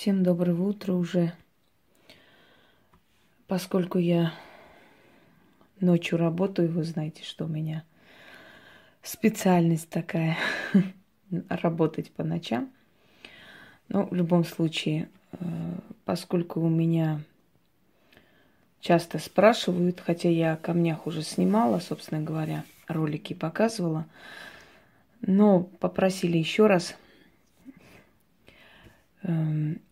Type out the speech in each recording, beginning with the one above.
Всем доброго утра уже. Поскольку я ночью работаю, вы знаете, что у меня специальность такая работать по ночам. Но в любом случае, э, поскольку у меня часто спрашивают, хотя я о камнях уже снимала, собственно говоря, ролики показывала, но попросили еще раз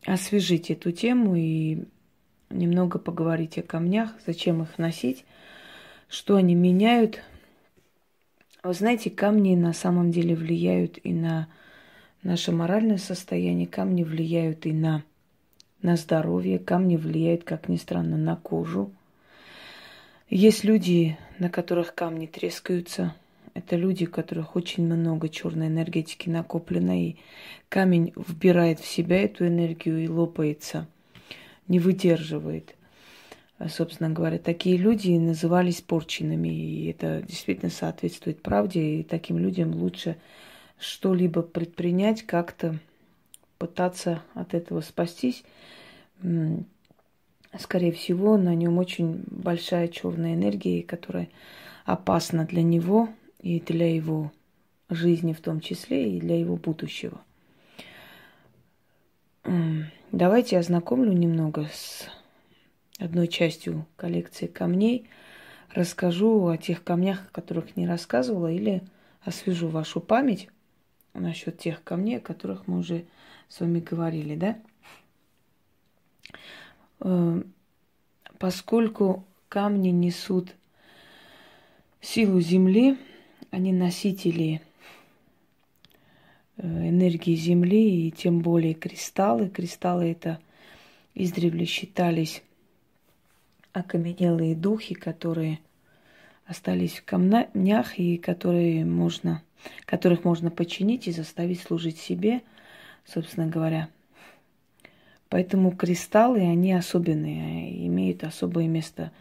освежить эту тему и немного поговорить о камнях, зачем их носить, что они меняют. Вы знаете, камни на самом деле влияют и на наше моральное состояние, камни влияют и на, на здоровье, камни влияют, как ни странно, на кожу. Есть люди, на которых камни трескаются. Это люди, у которых очень много черной энергетики накоплено, и камень вбирает в себя эту энергию и лопается, не выдерживает. А, собственно говоря, такие люди назывались порченными, и это действительно соответствует правде, и таким людям лучше что-либо предпринять, как-то пытаться от этого спастись. Скорее всего, на нем очень большая черная энергия, которая опасна для него и для его жизни в том числе, и для его будущего. Давайте я ознакомлю немного с одной частью коллекции камней. Расскажу о тех камнях, о которых не рассказывала, или освежу вашу память насчет тех камней, о которых мы уже с вами говорили, да? Э, поскольку камни несут силу Земли, они носители э, энергии Земли, и тем более кристаллы. Кристаллы это издревле считались окаменелые духи, которые остались в камнях и которые можно которых можно починить и заставить служить себе, собственно говоря. Поэтому кристаллы, они особенные, имеют особое место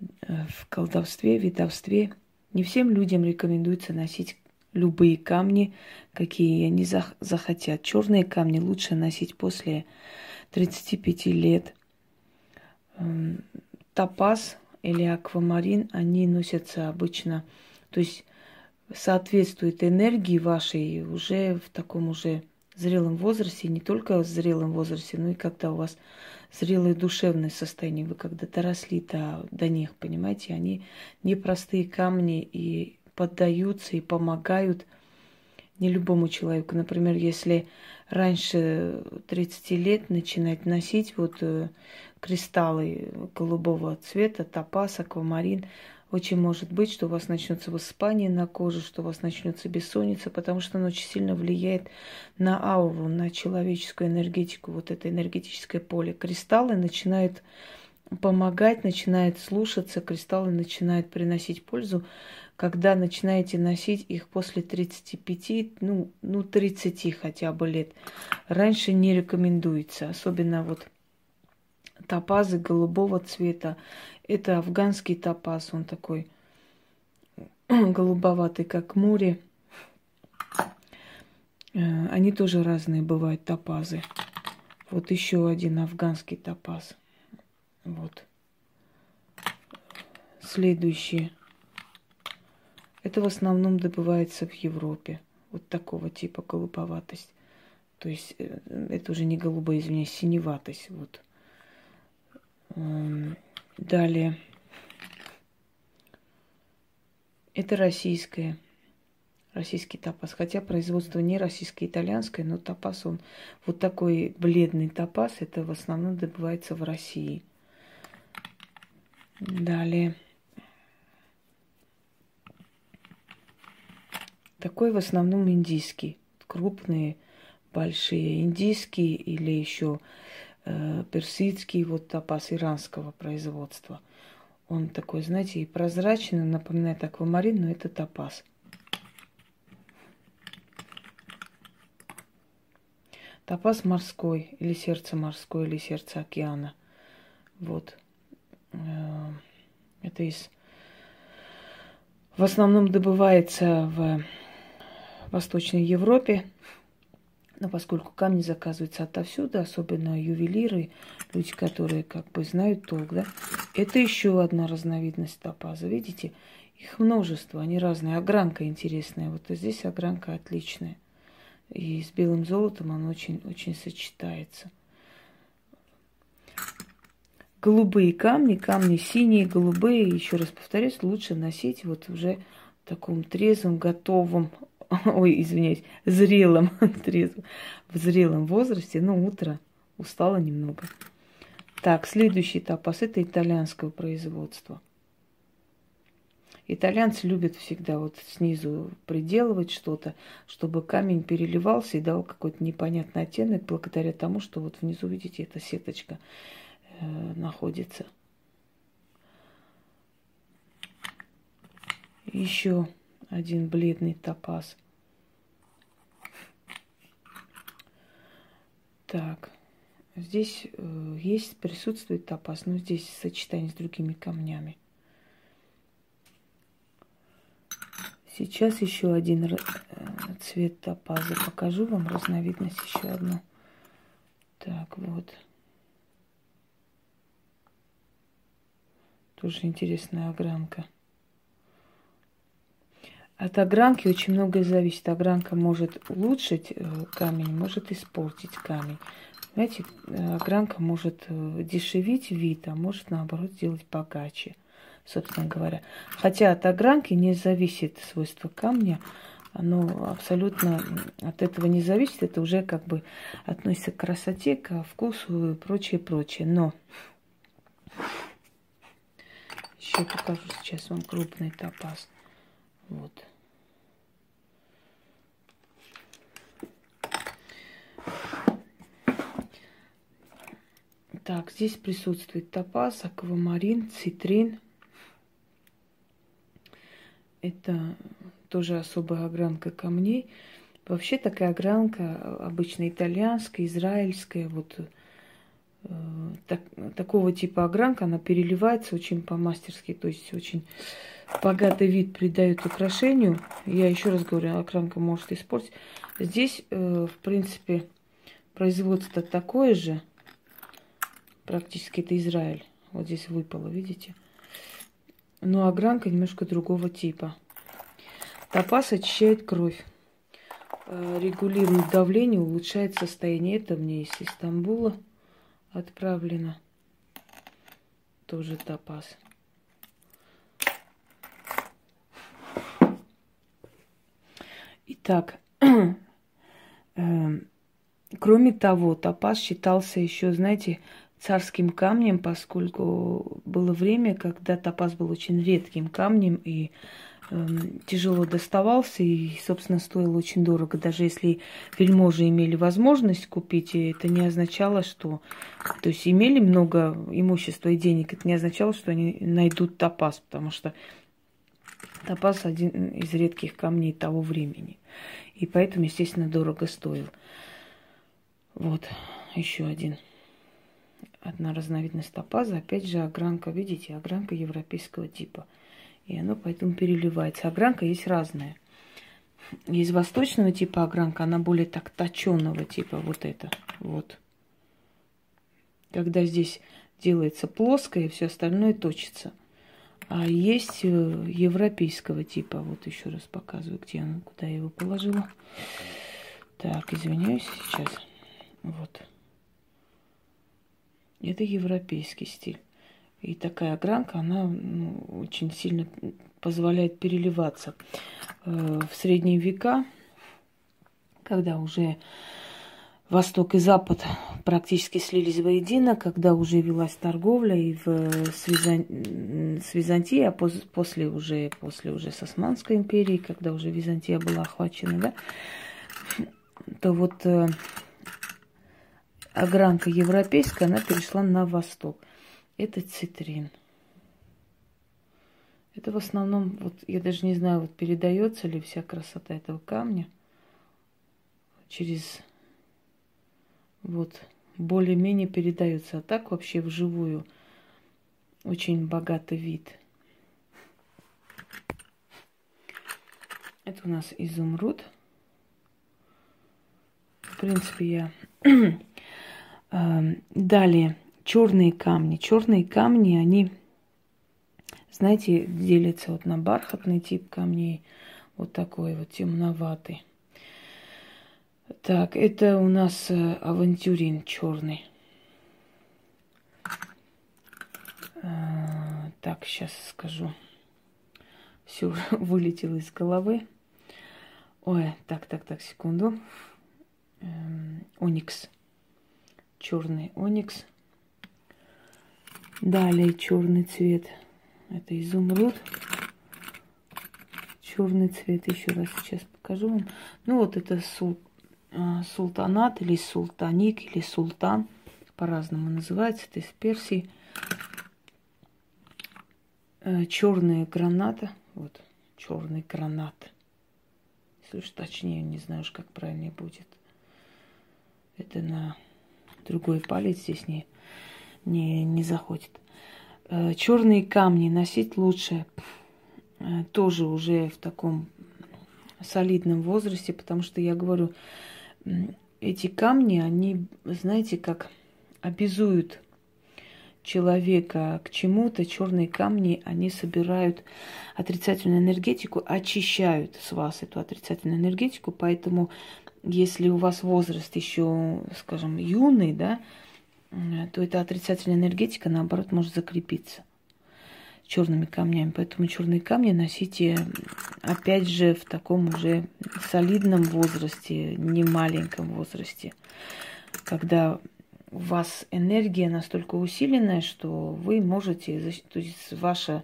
э, в колдовстве, ведовстве. Не всем людям рекомендуется носить любые камни, какие они захотят. Черные камни лучше носить после 35 лет. Эм, топаз или аквамарин, они носятся обычно, то есть соответствует энергии вашей уже в таком уже зрелом возрасте, не только в зрелом возрасте, но и когда у вас зрелое душевное состояние, вы когда доросли до, до них, понимаете, они непростые камни и поддаются и помогают не любому человеку. Например, если раньше 30 лет начинать носить вот э, кристаллы голубого цвета, топаз, аквамарин, очень может быть, что у вас начнется высыпание на коже, что у вас начнется бессонница, потому что оно очень сильно влияет на ауру, на человеческую энергетику, вот это энергетическое поле. Кристаллы начинают помогать, начинают слушаться, кристаллы начинают приносить пользу, когда начинаете носить их после 35, ну, ну 30 хотя бы лет. Раньше не рекомендуется, особенно вот топазы голубого цвета. Это афганский топаз, он такой голубоватый, как море. Э, они тоже разные бывают топазы. Вот еще один афганский топаз. Вот. Следующий. Это в основном добывается в Европе. Вот такого типа голубоватость. То есть э, это уже не голубая, извиняюсь, синеватость. Вот. Далее. Это российское. Российский топаз. Хотя производство не российское, итальянское, но топаз он вот такой бледный топаз, это в основном добывается в России. Далее. Такой в основном индийский. Крупные, большие индийские или еще э, персидский вот топаз иранского производства. Он такой, знаете, и прозрачный, напоминает аквамарин, но это топаз. Топаз морской, или сердце морское, или сердце океана. Вот. Э, это из... В основном добывается в Восточной Европе, Но поскольку камни заказываются отовсюду, особенно ювелиры, люди, которые как бы знают толк, да, это еще одна разновидность топаза. Видите, их множество, они разные. Огранка интересная. Вот здесь огранка отличная. И с белым золотом он очень-очень сочетается. Голубые камни, камни синие, голубые, еще раз повторюсь, лучше носить вот уже в таком трезвом, готовом ой, извиняюсь, зрелом, трезвом, в зрелом возрасте, ну, утро, устала немного. Так, следующий тапас – это итальянского производства. Итальянцы любят всегда вот снизу приделывать что-то, чтобы камень переливался и дал какой-то непонятный оттенок, благодаря тому, что вот внизу, видите, эта сеточка э, находится. Еще один бледный топаз. Так, здесь э, есть, присутствует топаз, но здесь сочетание с другими камнями. Сейчас еще один э, цвет топаза. Покажу вам разновидность еще одну. Так, вот. Тоже интересная огранка. От огранки очень многое зависит. Огранка может улучшить э, камень, может испортить камень. Знаете, э, огранка может э, дешевить вид, а может наоборот сделать богаче, собственно говоря. Хотя от огранки не зависит свойство камня, оно абсолютно от этого не зависит. Это уже как бы относится к красоте, к вкусу и прочее, прочее. Но еще покажу сейчас вам крупный топаз. Вот. Так, здесь присутствует топаз, аквамарин, цитрин. Это тоже особая огранка камней. Вообще такая огранка обычно итальянская, израильская, вот э, так, такого типа огранка, она переливается очень по-мастерски, то есть очень богатый вид придает украшению. Я еще раз говорю, огранка может испортить. Здесь, э, в принципе, производство такое же, Практически это Израиль. Вот здесь выпало, видите? Но огранка немножко другого типа. Топаз очищает кровь, э, регулирует давление, улучшает состояние. Это мне из Стамбула отправлено. Тоже топаз. Итак, э, кроме того, топаз считался еще, знаете, царским камнем, поскольку было время, когда топаз был очень редким камнем и э, тяжело доставался и, собственно, стоил очень дорого. Даже если вельможи имели возможность купить, это не означало, что... То есть имели много имущества и денег, это не означало, что они найдут топаз, потому что топаз один из редких камней того времени. И поэтому, естественно, дорого стоил. Вот, еще один одна разновидность топаза, опять же, огранка, видите, огранка европейского типа. И оно поэтому переливается. Огранка есть разная. Из восточного типа огранка, она более так точенного типа, вот это, вот. Когда здесь делается плоское, все остальное точится. А есть э, европейского типа, вот еще раз показываю, где она, куда я его положила. Так, извиняюсь сейчас. Вот. Это европейский стиль. И такая огранка, она ну, очень сильно позволяет переливаться. Э, в средние века, когда уже Восток и Запад практически слились воедино, когда уже велась торговля и в, с, Визан... с Византией, а пос... после уже, после уже с Османской империей, когда уже Византия была охвачена, да, то вот э, огранка европейская, она перешла на восток. Это цитрин. Это в основном, вот я даже не знаю, вот передается ли вся красота этого камня через вот более-менее передается. А так вообще вживую очень богатый вид. Это у нас изумруд принципе, я... Эм, далее, черные камни. Черные камни, они, знаете, делятся вот на бархатный тип камней, вот такой вот темноватый. Так, это у нас э, авантюрин черный. Э, так, сейчас скажу. Все вылетело из головы. Ой, так, так, так, секунду. Эм, оникс. Черный оникс. Далее черный цвет. Это изумруд. Черный цвет. Еще раз сейчас покажу вам. Ну вот это сул, э, султанат или султаник или султан. По-разному называется. Это из Персии. Э, черная граната. Вот, черный гранат. Уж точнее, не знаю уж, как правильнее будет. Это на другой палец здесь не, не, не заходит. Э, черные камни носить лучше э, тоже уже в таком солидном возрасте, потому что я говорю, эти камни, они, знаете, как обязуют человека к чему-то, черные камни, они собирают отрицательную энергетику, очищают с вас эту отрицательную энергетику, поэтому если у вас возраст еще, скажем, юный, да, то эта отрицательная энергетика, наоборот, может закрепиться черными камнями. Поэтому черные камни носите, опять же, в таком уже солидном возрасте, не маленьком возрасте, когда у вас энергия настолько усиленная, что вы можете, то есть ваша,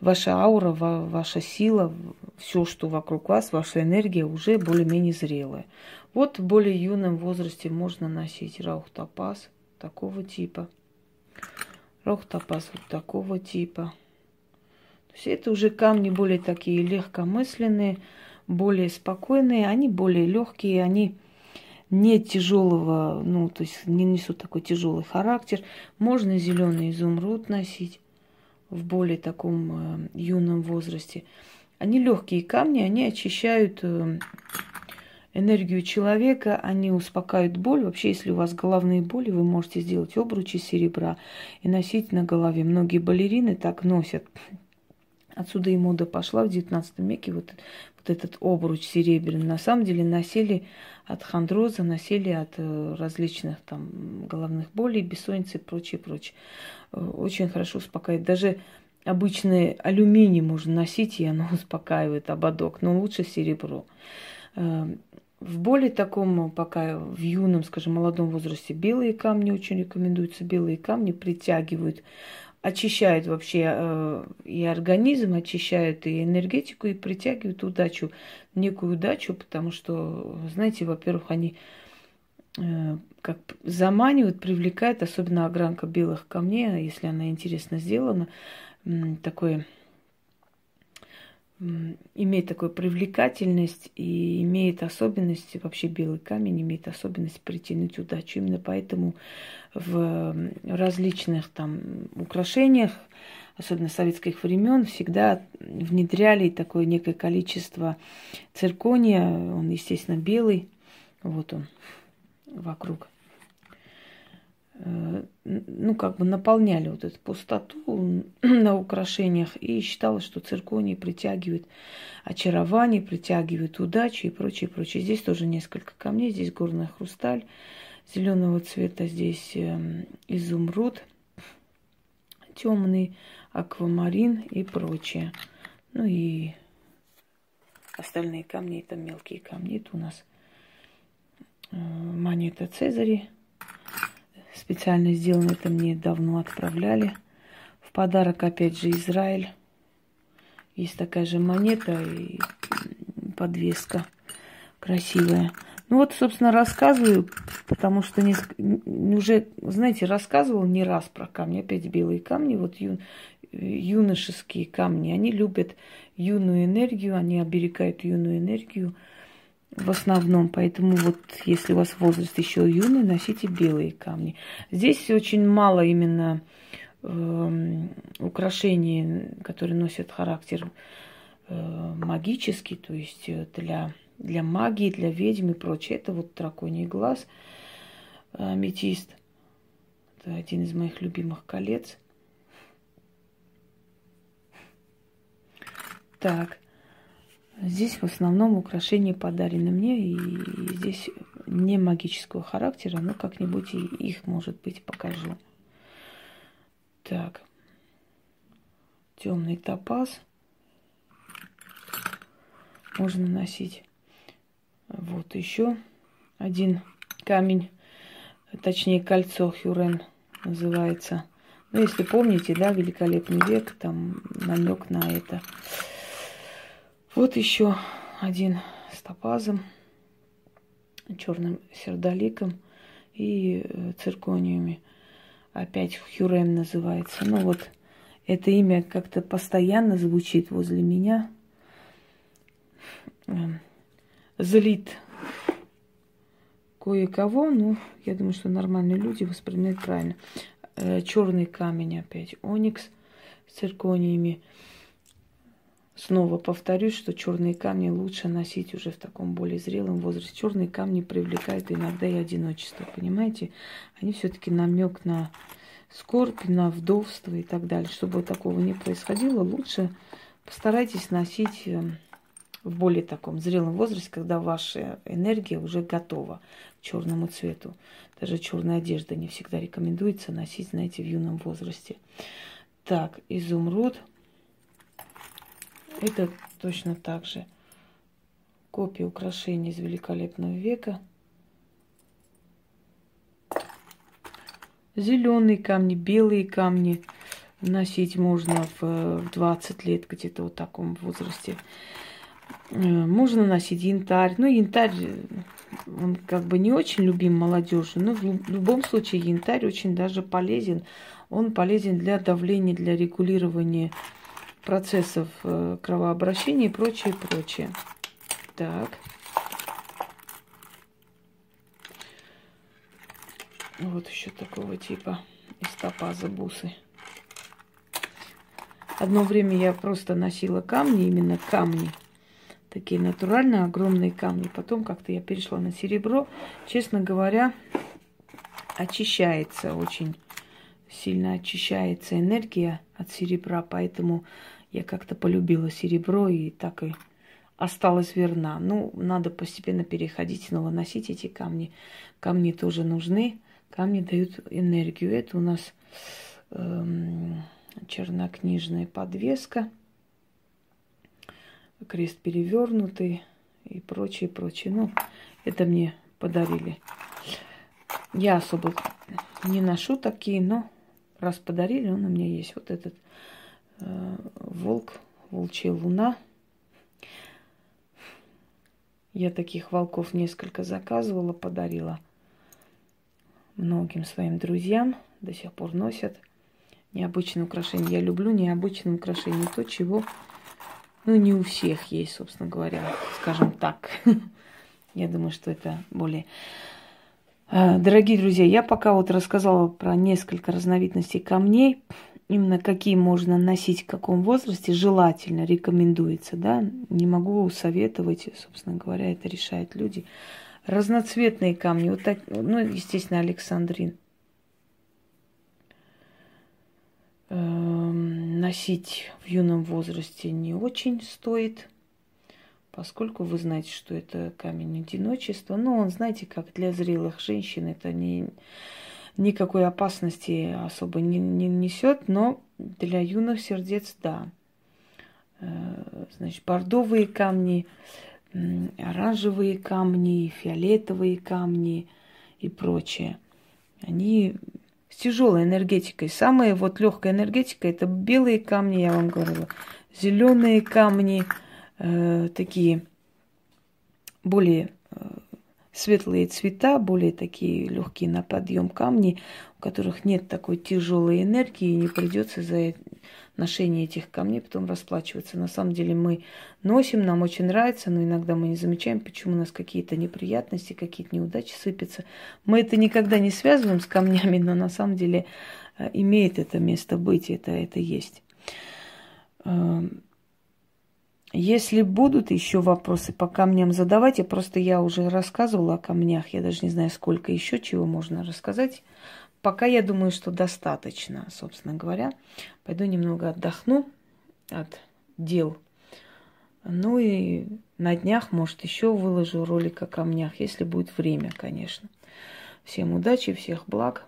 ваша аура, ваша сила, все, что вокруг вас, ваша энергия уже более-менее зрелая. Вот в более юном возрасте можно носить раухтопаз такого типа, раухтопаз вот такого типа. То есть это уже камни более такие легкомысленные, более спокойные, они более легкие, они не тяжелого, ну, то есть не несут такой тяжелый характер. Можно зеленый изумруд носить в более таком э, юном возрасте. Они легкие камни, они очищают э, энергию человека, они успокаивают боль. Вообще, если у вас головные боли, вы можете сделать обручи серебра и носить на голове. Многие балерины так носят. Отсюда и мода пошла в 19 веке, вот, вот этот обруч серебряный. На самом деле носили от хондроза, носили от э, различных там головных болей, бессонницы и прочее, прочее. Э, очень хорошо успокаивает. Даже обычный алюминий можно носить, и оно успокаивает ободок, но лучше серебро. Э, в более таком, пока в юном, скажем, молодом возрасте, белые камни очень рекомендуются. Белые камни притягивают очищают вообще э, и организм, очищают и энергетику, и притягивают удачу, некую удачу, потому что, знаете, во-первых, они э, как заманивают, привлекают, особенно огранка белых камней, если она интересно сделана, э, такое имеет такую привлекательность и имеет особенность, вообще белый камень имеет особенность притянуть удачу. Именно поэтому в различных там украшениях, особенно советских времен, всегда внедряли такое некое количество циркония. Он, естественно, белый. Вот он вокруг ну, как бы наполняли вот эту пустоту на украшениях и считалось, что цирконий притягивает очарование, притягивает удачу и прочее, прочее. Здесь тоже несколько камней, здесь горный хрусталь зеленого цвета, здесь эм, изумруд темный, аквамарин и прочее. Ну и остальные камни, это мелкие камни. Это у нас э, монета Цезари Специально сделано это мне давно отправляли. В подарок, опять же, Израиль. Есть такая же монета и подвеска красивая. Ну вот, собственно, рассказываю, потому что не, уже, знаете, рассказывал не раз про камни. Опять белые камни, вот ю, юношеские камни. Они любят юную энергию, они оберегают юную энергию в основном. Поэтому вот если у вас возраст еще юный, носите белые камни. Здесь очень мало именно э, украшений, которые носят характер э, магический, то есть э, для для магии, для ведьм и прочее. Это вот драконий глаз, аметист. Это один из моих любимых колец. Так, здесь в основном украшения подарены мне, и здесь не магического характера, но как-нибудь их, может быть, покажу. Так, темный топаз можно носить. Вот еще один камень, точнее кольцо Хюрен называется. Ну, если помните, да, великолепный век, там намек на это. Вот еще один с топазом, черным сердоликом и э, циркониями. Опять Хюрем называется. Ну вот, это имя как-то постоянно звучит возле меня. Эм, злит кое-кого, ну, я думаю, что нормальные люди воспринимают правильно. Э, черный камень опять, оникс с циркониями. Снова повторюсь, что черные камни лучше носить уже в таком более зрелом возрасте. Черные камни привлекают иногда и одиночество, понимаете? Они все-таки намек на скорбь, на вдовство и так далее. Чтобы такого не происходило, лучше постарайтесь носить эм, в более таком зрелом возрасте, когда ваша энергия уже готова к черному цвету. Даже черная одежда не всегда рекомендуется носить, знаете, в юном возрасте. Так, изумруд. Это точно так же. Копия украшений из великолепного века. Зеленые камни, белые камни носить можно в 20 лет, где-то вот в таком возрасте. Э, можно носить янтарь. Ну, янтарь, он как бы не очень любим молодежью, но в любом случае янтарь очень даже полезен. Он полезен для давления, для регулирования процессов э, кровообращения и прочее, прочее. Так. Вот еще такого типа из топаза бусы. Одно время я просто носила камни, именно камни – такие натуральные огромные камни. Потом как-то я перешла на серебро. Честно говоря, очищается очень сильно очищается энергия от серебра, поэтому я как-то полюбила серебро и так и осталась верна. Ну, надо постепенно переходить, снова носить эти камни. Камни тоже нужны, камни дают энергию. Это у нас эм, чернокнижная подвеска – крест перевернутый и прочее, прочее. Ну, это мне подарили. Я особо не ношу такие, но раз подарили, он у меня есть. Вот этот волк, волчья луна. Я таких волков несколько заказывала, подарила многим своим друзьям. До сих пор носят. Необычные украшения. Я люблю необычные украшения. То, чего ну, не у всех есть, собственно говоря, скажем так. Я думаю, что это более... А, дорогие друзья, я пока вот рассказала про несколько разновидностей камней, именно какие можно носить в каком возрасте, желательно, рекомендуется, да, не могу советовать, собственно говоря, это решают люди. Разноцветные камни, вот так, ну, естественно, Александрин. Эм, носить в юном возрасте не очень стоит, поскольку вы знаете, что это камень одиночества. Но он, знаете, как для зрелых женщин это не, никакой опасности особо не, не несет, но для юных сердец да. Э, значит, бордовые камни, оранжевые камни, фиолетовые камни и прочее. Они с тяжелой энергетикой. Самая вот легкая энергетика это белые камни, я вам говорила, зеленые камни, э, такие более э, светлые цвета, более такие легкие на подъем камни, у которых нет такой тяжелой энергии, и не придется за ношение этих камней потом расплачиваться. На самом деле мы носим, нам очень нравится, но иногда мы не замечаем, почему у нас какие-то неприятности, какие-то неудачи сыпятся. Мы это никогда не связываем с камнями, но на самом деле э, имеет это место быть, это, это есть. Если будут еще вопросы по камням, задавайте. Просто я уже рассказывала о камнях. Я даже не знаю, сколько еще чего можно рассказать. Пока я думаю, что достаточно, собственно говоря. Пойду немного отдохну от дел. Ну и на днях, может, еще выложу ролик о камнях, если будет время, конечно. Всем удачи, всех благ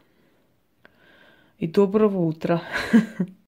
и доброго утра.